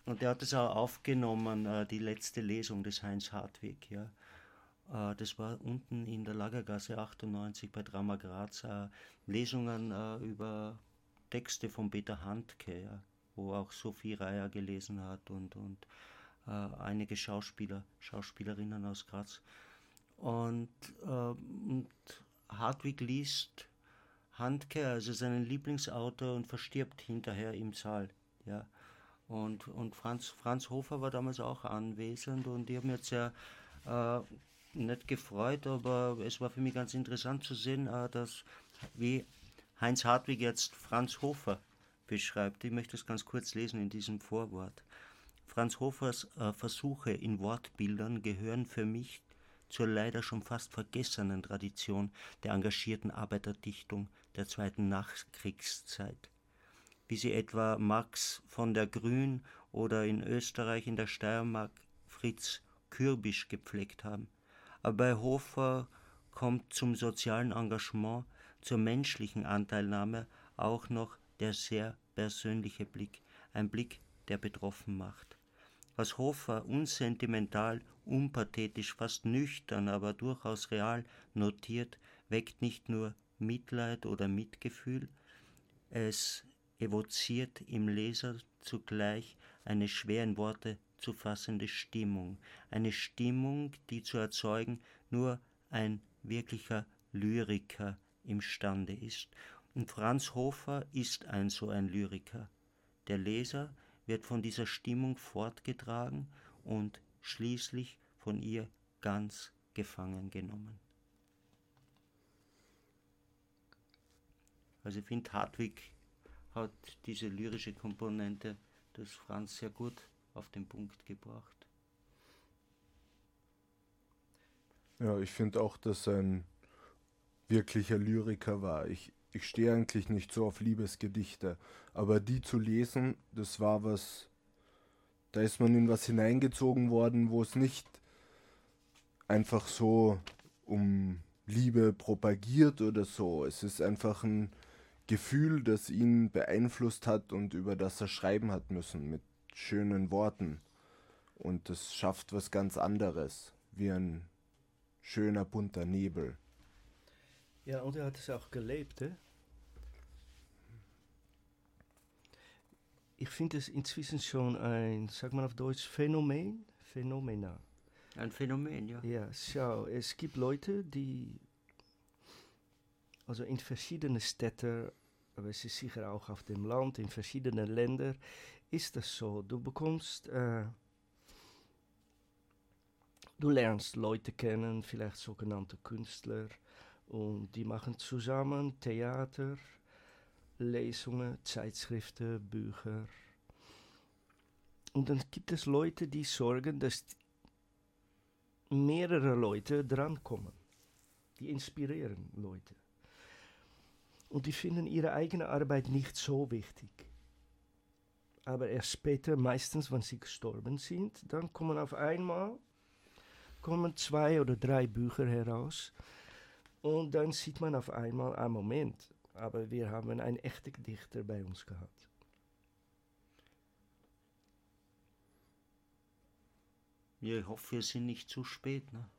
und er hat es auch aufgenommen, äh, die letzte Lesung des Heinz Hartwig. Ja? Äh, das war unten in der Lagergasse 98 bei Drama Graz. Äh, Lesungen über Texte von Peter Handke, ja? wo auch Sophie Reier gelesen hat und, und einige Schauspieler, Schauspielerinnen aus Graz. Und, äh, und Hartwig liest Handke, also seinen Lieblingsautor, und verstirbt hinterher im Saal. Ja. Und, und Franz, Franz Hofer war damals auch anwesend und ich habe mich jetzt ja äh, nicht gefreut, aber es war für mich ganz interessant zu sehen, äh, dass wie Heinz Hartwig jetzt Franz Hofer beschreibt. Ich möchte es ganz kurz lesen in diesem Vorwort. Franz Hofers äh, Versuche in Wortbildern gehören für mich zur leider schon fast vergessenen Tradition der engagierten Arbeiterdichtung der zweiten Nachkriegszeit, wie sie etwa Max von der Grün oder in Österreich in der Steiermark Fritz Kürbisch gepflegt haben. Aber bei Hofer kommt zum sozialen Engagement, zur menschlichen Anteilnahme auch noch der sehr persönliche Blick, ein Blick, der betroffen macht. Was Hofer unsentimental, unpathetisch, fast nüchtern, aber durchaus real notiert, weckt nicht nur Mitleid oder Mitgefühl, es evoziert im Leser zugleich eine schwer in Worte zu fassende Stimmung, eine Stimmung, die zu erzeugen nur ein wirklicher Lyriker imstande ist. Und Franz Hofer ist ein so ein Lyriker. Der Leser wird von dieser Stimmung fortgetragen und schließlich von ihr ganz gefangen genommen. Also ich finde, Hartwig hat diese lyrische Komponente des Franz sehr gut auf den Punkt gebracht. Ja, ich finde auch, dass er ein wirklicher Lyriker war. Ich, ich stehe eigentlich nicht so auf Liebesgedichte, aber die zu lesen, das war was, da ist man in was hineingezogen worden, wo es nicht einfach so um Liebe propagiert oder so. Es ist einfach ein Gefühl, das ihn beeinflusst hat und über das er schreiben hat müssen mit schönen Worten. Und das schafft was ganz anderes, wie ein schöner bunter Nebel. Ja, und er hat es auch gelebt, hè? Ich finde es inzwischen schon ein, sag mal auf Deutsch, Phänomen, Phänomena. Ein Phänomen, ja. Ja, schau, es gibt Leute, die, also in verschiedene Städte, aber es ist sicher auch auf dem Land, in verschiedenen Ländern, ist das so. Du bekommst, äh, du lernst Leute kennen, vielleicht sogenannte Künstler, und die machen zusammen Theater, Lesungen, Zeitschriften, Bücher. Und dann gibt es Leute, die sorgen, dass mehrere Leute drankommen. Die inspirieren Leute. Und die finden ihre eigene Arbeit nicht so wichtig. Aber erst später, meistens, wenn sie gestorben sind, dann kommen auf einmal kommen zwei oder drei Bücher heraus. Und dann sieht man auf einmal, ah Moment, aber wir haben einen echten Dichter bei uns gehabt. Ja, ich hoffe, wir sind nicht zu spät. Ne?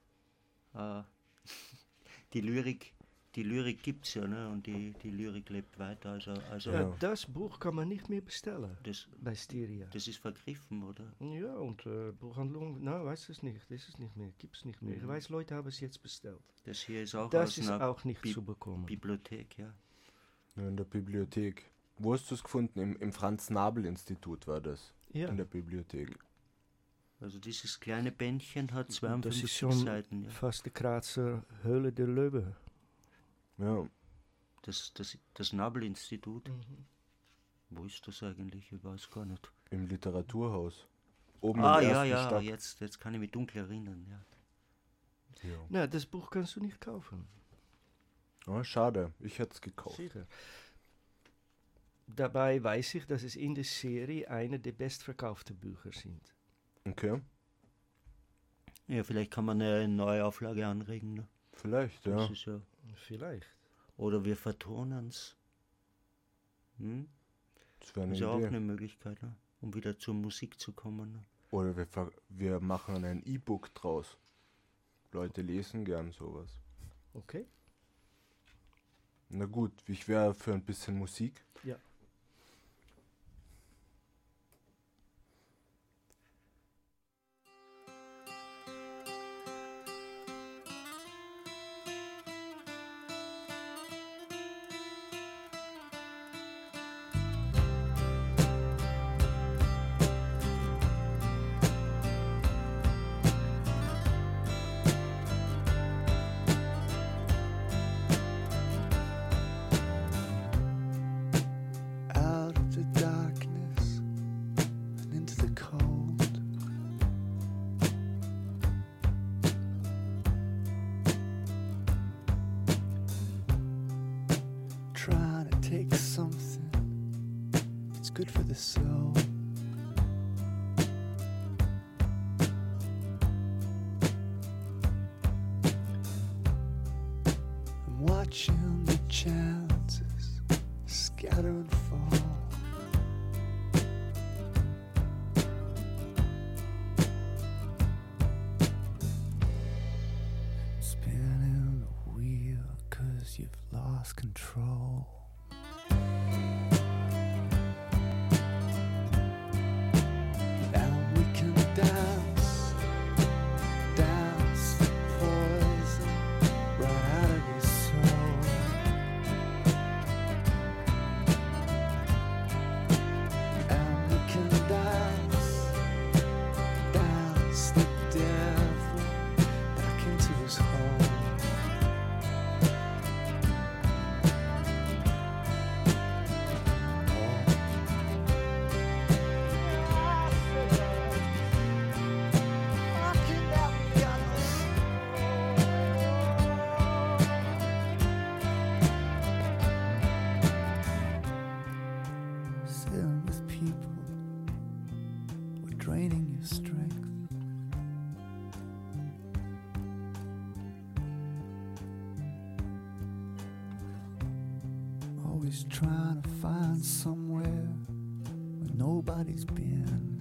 Äh, die Lyrik, die Lyrik gibt es ja, ne? und die, die Lyrik lebt weiter. Also, also Ja, das Buch kann man nicht mehr bestellen das, bei Styria. das ist vergriffen, oder? Ja, und äh, Buchhandlung, na, weiß es nicht, das ist nicht mehr, gibt es nicht mehr. Ich Mhm. weiß, Leute haben es jetzt bestellt. Das hier ist auch Das aus ist einer auch nicht Bi- zu bekommen. Bibliothek, ja. Ja, in der Bibliothek. Wo hast du es gefunden? Im, im Franz-Nabel-Institut war das. Ja, In der Bibliothek. Also dieses kleine Bändchen hat das 52 ist schon Seiten. Ja. fast die Grazer Höhle der Löwe. Ja, Das, das, das Nabelinstitut, Mhm. wo ist das eigentlich? Ich weiß gar nicht. im Literaturhaus. Oben ah, im ja, ersten ja, Stock. jetzt, jetzt kann ich mich dunkel erinnern. Ja. Ja. Na, das Buch kannst du nicht kaufen. Ah, schade, ich hätte es gekauft. Sicher. Dabei weiß ich, dass es in der Serie eine der bestverkauften Bücher sind. Okay, ja, vielleicht kann man eine Neuauflage anregen. Ne? vielleicht, ja. Das ist ja. Vielleicht. Oder wir vertonen es. Hm? Das wäre ist ja auch eine Möglichkeit, ne? um wieder zur Musik zu kommen. Ne? Oder wir, ver- wir machen ein E-Book draus. Leute lesen gern sowas. Okay. Na gut, ich wäre für ein bisschen Musik. Ja. Soul. I'm watching the chances scatter and fall. Spinning the wheel cause you've lost control. Trying to find somewhere where nobody's been.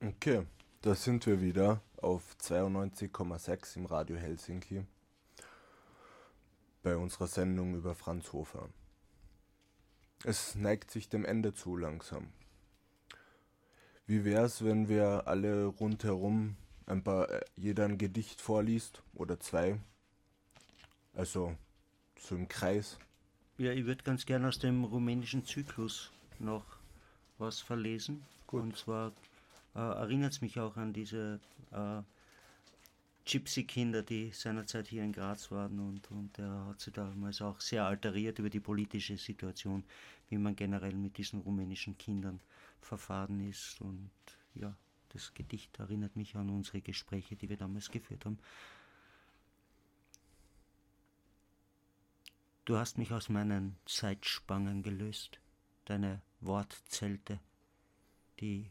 Okay, da sind wir wieder auf 92,6 im Radio Helsinki bei unserer Sendung über Franz Hofer. Es neigt sich dem Ende zu langsam. Wie wär's, wenn wir alle rundherum ein paar, äh, jeder ein Gedicht vorliest oder zwei? Also so im Kreis. Ja, ich würde ganz gerne aus dem rumänischen Zyklus noch was verlesen. Gut. Und zwar äh, erinnert es mich auch an diese äh, Gypsy-Kinder, die seinerzeit hier in Graz waren und, und er hat sich damals auch sehr alteriert über die politische Situation, wie man generell mit diesen rumänischen Kindern verfahren ist und ja, das Gedicht erinnert mich an unsere Gespräche, die wir damals geführt haben. Du hast mich aus meinen Zeitspangen gelöst, deine Wortzelte, die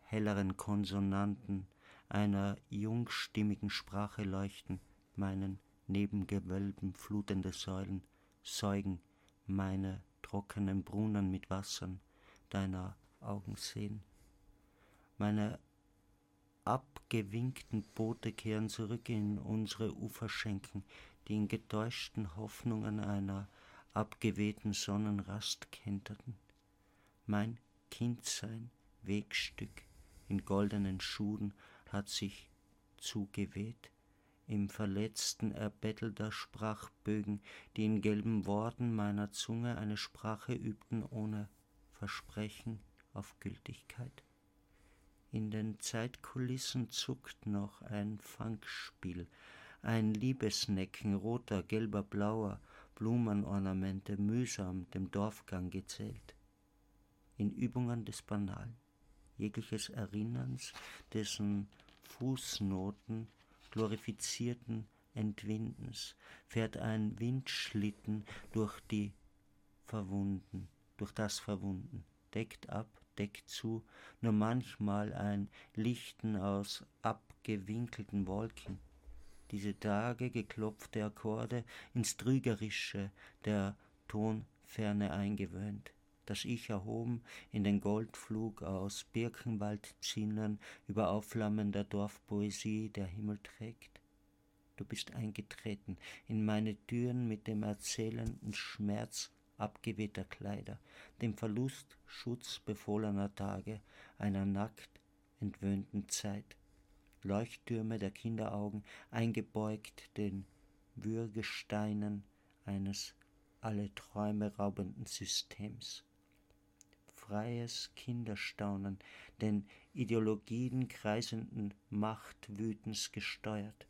helleren Konsonanten einer jungstimmigen Sprache leuchten, meinen Nebengewölben flutende Säulen, säugen meine trockenen Brunnen mit Wassern deiner Augen sehen. Meine abgewinkten Boote kehren zurück in unsere Uferschenken, die in getäuschten Hoffnungen einer abgewehten Sonnenrast kenterten. Mein Kindsein, Wegstück in goldenen Schuhen, hat sich zugeweht, im verletzten erbettelter Sprachbögen, die in gelben Worten meiner Zunge eine Sprache übten ohne Versprechen auf Gültigkeit. In den Zeitkulissen zuckt noch ein Fangspiel, ein Liebesnecken roter, gelber, blauer, Blumenornamente mühsam dem Dorfgang gezählt. In Übungen des Banalen, jegliches Erinnerns, dessen Fußnoten glorifizierten Entwindens, fährt ein Windschlitten durch die Verwunden, durch das Verwunden, deckt ab, deckt zu, nur manchmal ein Lichten aus abgewinkelten Wolken. Diese Tage geklopfte Akkorde ins Trügerische der Tonferne eingewöhnt das Ich erhoben in den Goldflug aus Birkenwaldzinnern über aufflammender Dorfpoesie der Himmel trägt. Du bist eingetreten in meine Türen mit dem erzählenden Schmerz abgewehter Kleider, dem Verlust schutzbefohlener Tage, einer nackt entwöhnten Zeit. Leuchttürme der Kinderaugen eingebeugt den Würgesteinen eines alle Träume raubenden Systems freies Kinderstaunen, den Ideologien kreisenden Machtwütens gesteuert,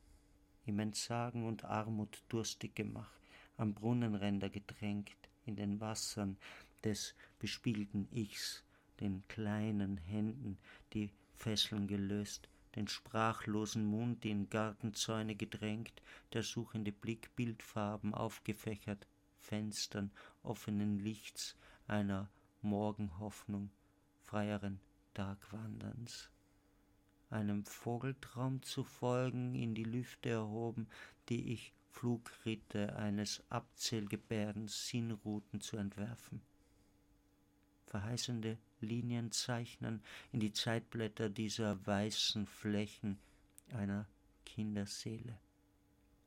im Entsagen und Armut durstig gemacht, am Brunnenränder gedrängt, in den Wassern des bespielten Ichs, den kleinen Händen die Fesseln gelöst, den sprachlosen Mund in Gartenzäune gedrängt, der suchende Blick Bildfarben aufgefächert, Fenstern offenen Lichts einer Morgenhoffnung freieren Tagwanderns, einem Vogeltraum zu folgen, in die Lüfte erhoben, die ich Flugritte eines Abzählgebärdens Sinnrouten zu entwerfen. Verheißende Linien zeichnen in die Zeitblätter dieser weißen Flächen einer Kinderseele.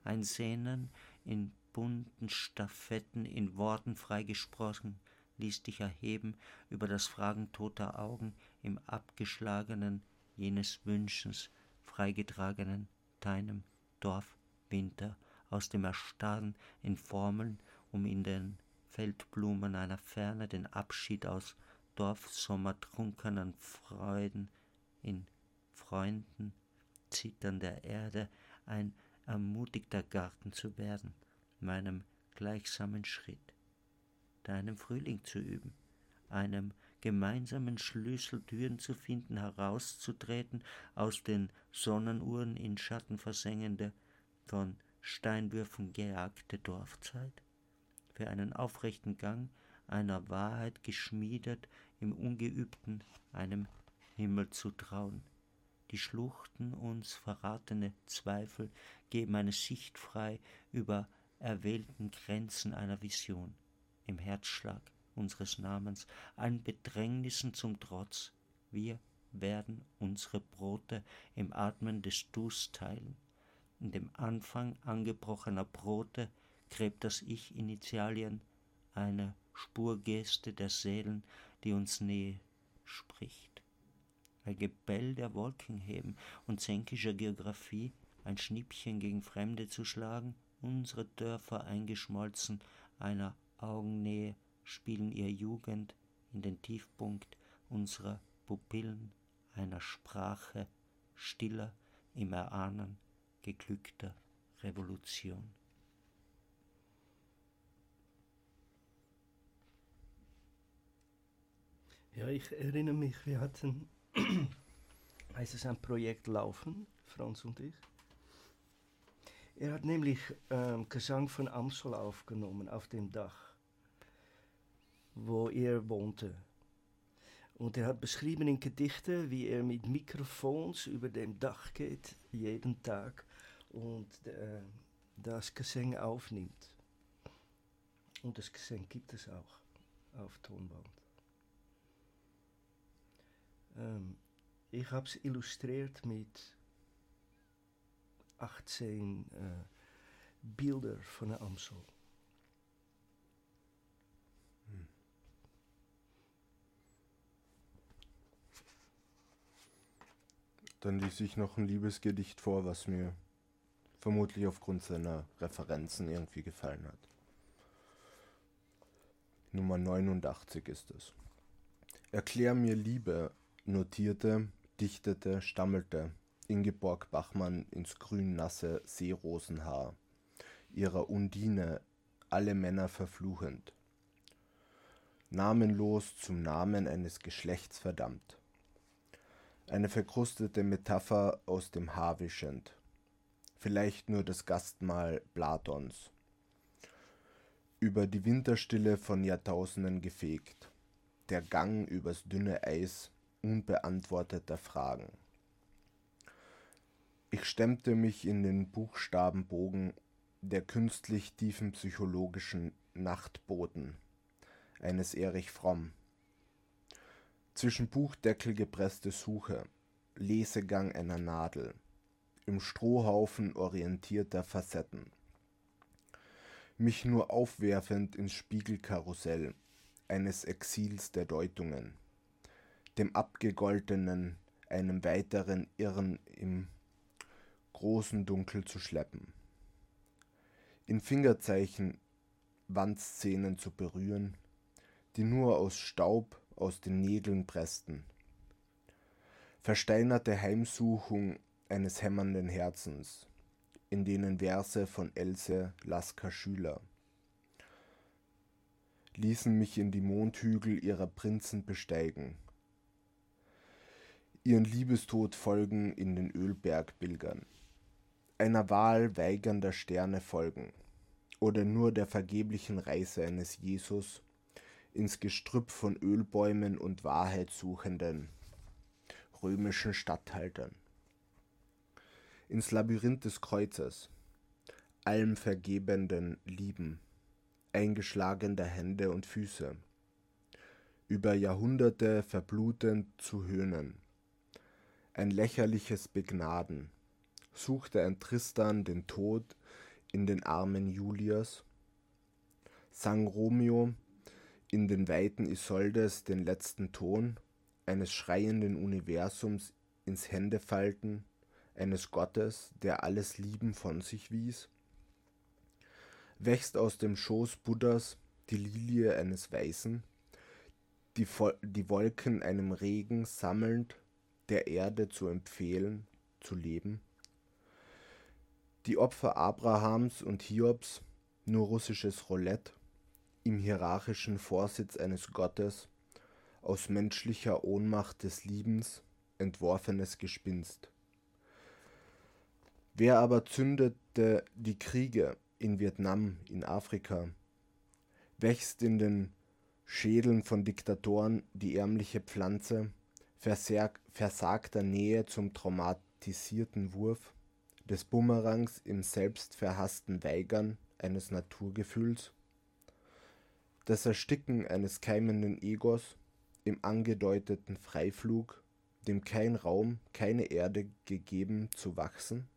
Ein Sehnen in bunten Stafetten in Worten freigesprochen, ließ dich erheben über das Fragen toter Augen im abgeschlagenen jenes Wünschens, freigetragenen deinem Dorfwinter aus dem Erstarren in Formeln, um in den Feldblumen einer Ferne den Abschied aus Dorfsommertrunkenen Freuden in Freunden zittern der Erde ein ermutigter Garten zu werden, meinem gleichsamen Schritt deinem Frühling zu üben, einem gemeinsamen Schlüssel Türen zu finden, herauszutreten aus den Sonnenuhren in Schatten versengende, von Steinwürfen gejagte Dorfzeit, für einen aufrechten Gang einer Wahrheit geschmiedet, im Ungeübten einem Himmel zu trauen. Die Schluchten uns verratene Zweifel geben eine Sicht frei über erwählten Grenzen einer Vision im Herzschlag unseres Namens, allen Bedrängnissen zum Trotz. Wir werden unsere Brote im Atmen des Dus teilen. In dem Anfang angebrochener Brote gräbt das Ich Initialien eine Spurgeste der Seelen, die uns Nähe spricht. Ein Gebell der Wolken heben und zänkischer Geographie ein Schnippchen gegen Fremde zu schlagen, unsere Dörfer eingeschmolzen einer Augennähe spielen ihr Jugend in den Tiefpunkt unserer Pupillen einer Sprache stiller im Erahnen geglückter Revolution. Ja, ich erinnere mich, wir hatten heißt ein Projekt laufen, Franz und ich. Er hat nämlich ähm, Gesang von Amsel aufgenommen auf dem Dach, wo er wohnte. Und er hat beschrieben in Gedichten, wie er mit Mikrofons über dem Dach geht, jeden Tag, und äh, das Gesang aufnimmt. Und das Gesang gibt es auch auf Tonband. Ähm, ich habe es illustriert mit 18 äh, Bilder von der Amsel. Dann ließ ich noch ein Liebesgedicht vor, was mir vermutlich aufgrund seiner Referenzen irgendwie gefallen hat. Nummer 89 ist es. Erklär mir Liebe, notierte, dichtete, stammelte Ingeborg Bachmann ins grün-nasse Seerosenhaar, ihrer Undine alle Männer verfluchend. Namenlos zum Namen eines Geschlechts verdammt. Eine verkrustete Metapher aus dem Haar wischend. Vielleicht nur das Gastmahl Platons. Über die Winterstille von Jahrtausenden gefegt. Der Gang übers dünne Eis unbeantworteter Fragen. Ich stemmte mich in den Buchstabenbogen der künstlich tiefen psychologischen Nachtboten eines Erich Fromm. Zwischen Buchdeckel gepresste Suche, Lesegang einer Nadel, im Strohhaufen orientierter Facetten. Mich nur aufwerfend ins Spiegelkarussell eines Exils der Deutungen, dem Abgegoltenen einem weiteren Irren im großen Dunkel zu schleppen. In Fingerzeichen Wandszenen zu berühren, die nur aus Staub aus den Nägeln pressten. Versteinerte Heimsuchung eines hämmernden Herzens, in denen Verse von Else Lasker Schüler ließen mich in die Mondhügel ihrer Prinzen besteigen, ihren Liebestod folgen in den Ölberg pilgern, einer Wahl weigernder Sterne folgen, oder nur der vergeblichen Reise eines Jesus ins Gestrüpp von Ölbäumen und wahrheitssuchenden römischen Statthaltern. Ins Labyrinth des Kreuzes, allem vergebenden Lieben, eingeschlagener Hände und Füße, über Jahrhunderte verblutend zu höhnen, ein lächerliches Begnaden, suchte ein Tristan den Tod in den Armen Julias, sang Romeo in den Weiten Isoldes den letzten Ton eines schreienden Universums ins Händefalten eines Gottes, der alles Lieben von sich wies? Wächst aus dem Schoß Buddhas die Lilie eines Weißen, die, die Wolken einem Regen sammelnd, der Erde zu empfehlen, zu leben? Die Opfer Abrahams und Hiobs, nur russisches Roulette, im hierarchischen Vorsitz eines Gottes, aus menschlicher Ohnmacht des Liebens, entworfenes Gespinst. Wer aber zündete die Kriege in Vietnam, in Afrika, wächst in den Schädeln von Diktatoren die ärmliche Pflanze versagter Nähe zum traumatisierten Wurf, des Bumerangs im selbstverhassten Weigern eines Naturgefühls, das Ersticken eines keimenden Egos im angedeuteten Freiflug, dem kein Raum, keine Erde gegeben zu wachsen?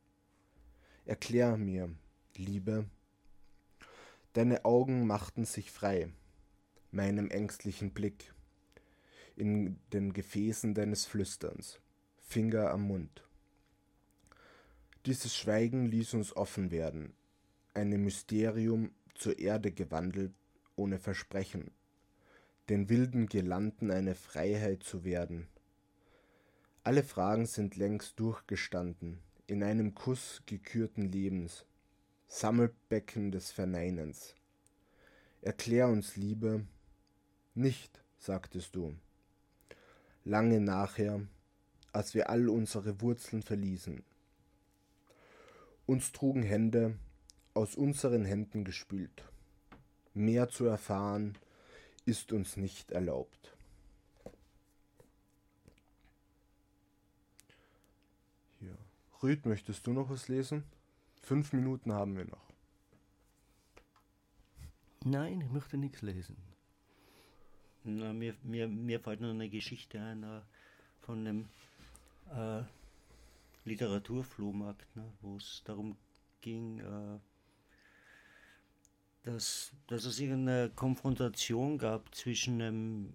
Erklär mir, Liebe, deine Augen machten sich frei, meinem ängstlichen Blick, in den Gefäßen deines Flüsterns, Finger am Mund. Dieses Schweigen ließ uns offen werden, einem Mysterium zur Erde gewandelt, ohne Versprechen, den wilden Gelanden eine Freiheit zu werden. Alle Fragen sind längst durchgestanden, in einem Kuss gekürten Lebens, Sammelbecken des Verneinens. Erklär uns, Liebe, nicht, sagtest du. Lange nachher, als wir all unsere Wurzeln verließen. Uns trugen Hände aus unseren Händen gespült. Mehr zu erfahren ist uns nicht erlaubt. Hier. Rüd, möchtest du noch was lesen? Fünf Minuten haben wir noch. Nein, ich möchte nichts lesen. Na, mir, mir, mir fällt nur eine Geschichte ein äh, von einem äh, Literaturflohmarkt, ne, wo es darum ging, äh, dass, dass es irgendeine Konfrontation gab zwischen einem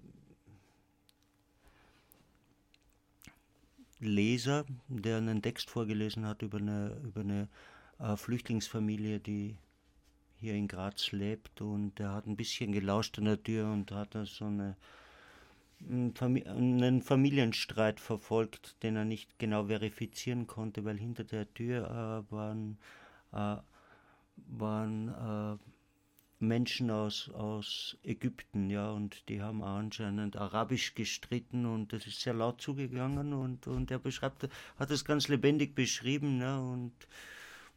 Leser, der einen Text vorgelesen hat über eine, über eine äh, Flüchtlingsfamilie, die hier in Graz lebt. Und er hat ein bisschen gelauscht an der Tür und hat da so eine, einen Familienstreit verfolgt, den er nicht genau verifizieren konnte, weil hinter der Tür äh, waren, äh, waren äh, Menschen aus, aus Ägypten, ja, und die haben anscheinend Arabisch gestritten und das ist sehr laut zugegangen und, und er beschreibt, hat es ganz lebendig beschrieben, ja, und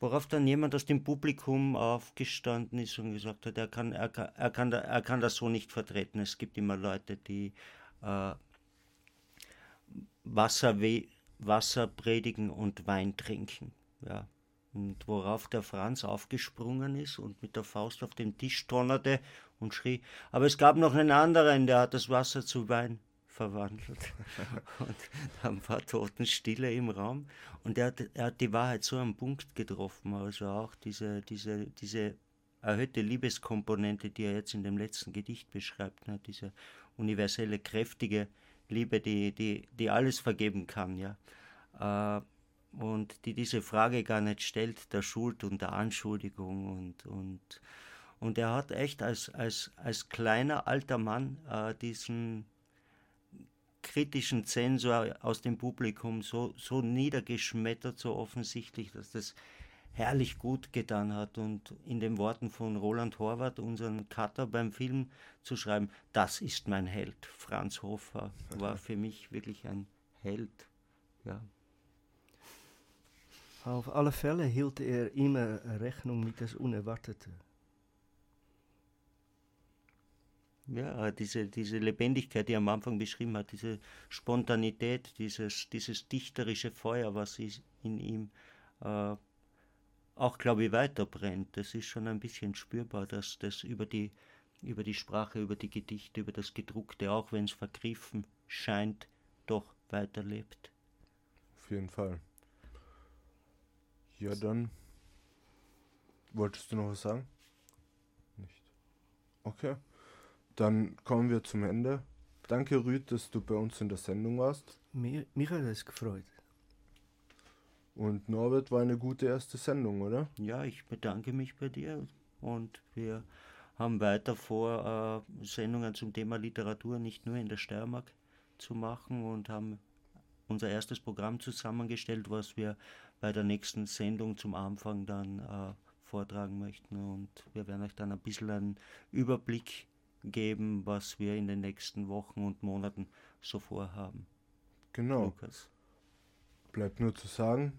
worauf dann jemand aus dem Publikum aufgestanden ist und gesagt hat, er kann, er kann, er kann, er kann das so nicht vertreten. Es gibt immer Leute, die äh, Wasser, Wasser predigen und Wein trinken, ja. Und worauf der Franz aufgesprungen ist und mit der Faust auf den Tisch donnerte und schrie. Aber es gab noch einen anderen, der hat das Wasser zu Wein verwandelt. und dann war Totenstille im Raum. Und er hat, er hat die Wahrheit so am Punkt getroffen. Also auch diese, diese, diese erhöhte Liebeskomponente, die er jetzt in dem letzten Gedicht beschreibt, ne? diese universelle, kräftige Liebe, die, die, die alles vergeben kann. Ja. Äh, und die diese Frage gar nicht stellt, der Schuld und der Anschuldigung. Und, und, und er hat echt als, als, als kleiner alter Mann äh, diesen kritischen Zensor aus dem Publikum so, so niedergeschmettert, so offensichtlich, dass das herrlich gut getan hat. Und in den Worten von Roland Horvath, unseren Cutter beim Film, zu schreiben, das ist mein Held. Franz Hofer war für mich wirklich ein Held. Ja. Auf alle Fälle hielt er immer Rechnung mit das Unerwartete. Ja, diese, diese Lebendigkeit, die er am Anfang beschrieben hat, diese Spontanität, dieses, dieses dichterische Feuer, was in ihm äh, auch, glaube ich, weiterbrennt, das ist schon ein bisschen spürbar, dass das über die, über die Sprache, über die Gedichte, über das Gedruckte, auch wenn es vergriffen scheint, doch weiterlebt. Auf jeden Fall. Ja, dann. Wolltest du noch was sagen? Nicht. Okay. Dann kommen wir zum Ende. Danke, Rüd, dass du bei uns in der Sendung warst. Mir, mich hat es gefreut. Und Norbert war eine gute erste Sendung, oder? Ja, ich bedanke mich bei dir und wir haben weiter vor, äh, Sendungen zum Thema Literatur nicht nur in der Steiermark zu machen und haben unser erstes Programm zusammengestellt, was wir bei der nächsten Sendung zum Anfang dann äh, vortragen möchten. Und wir werden euch dann ein bisschen einen Überblick geben, was wir in den nächsten Wochen und Monaten so vorhaben. Genau. Lukas. Bleibt nur zu sagen,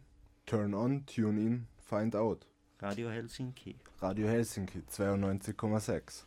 turn on, tune in, find out. Radio Helsinki. Radio Helsinki 92,6.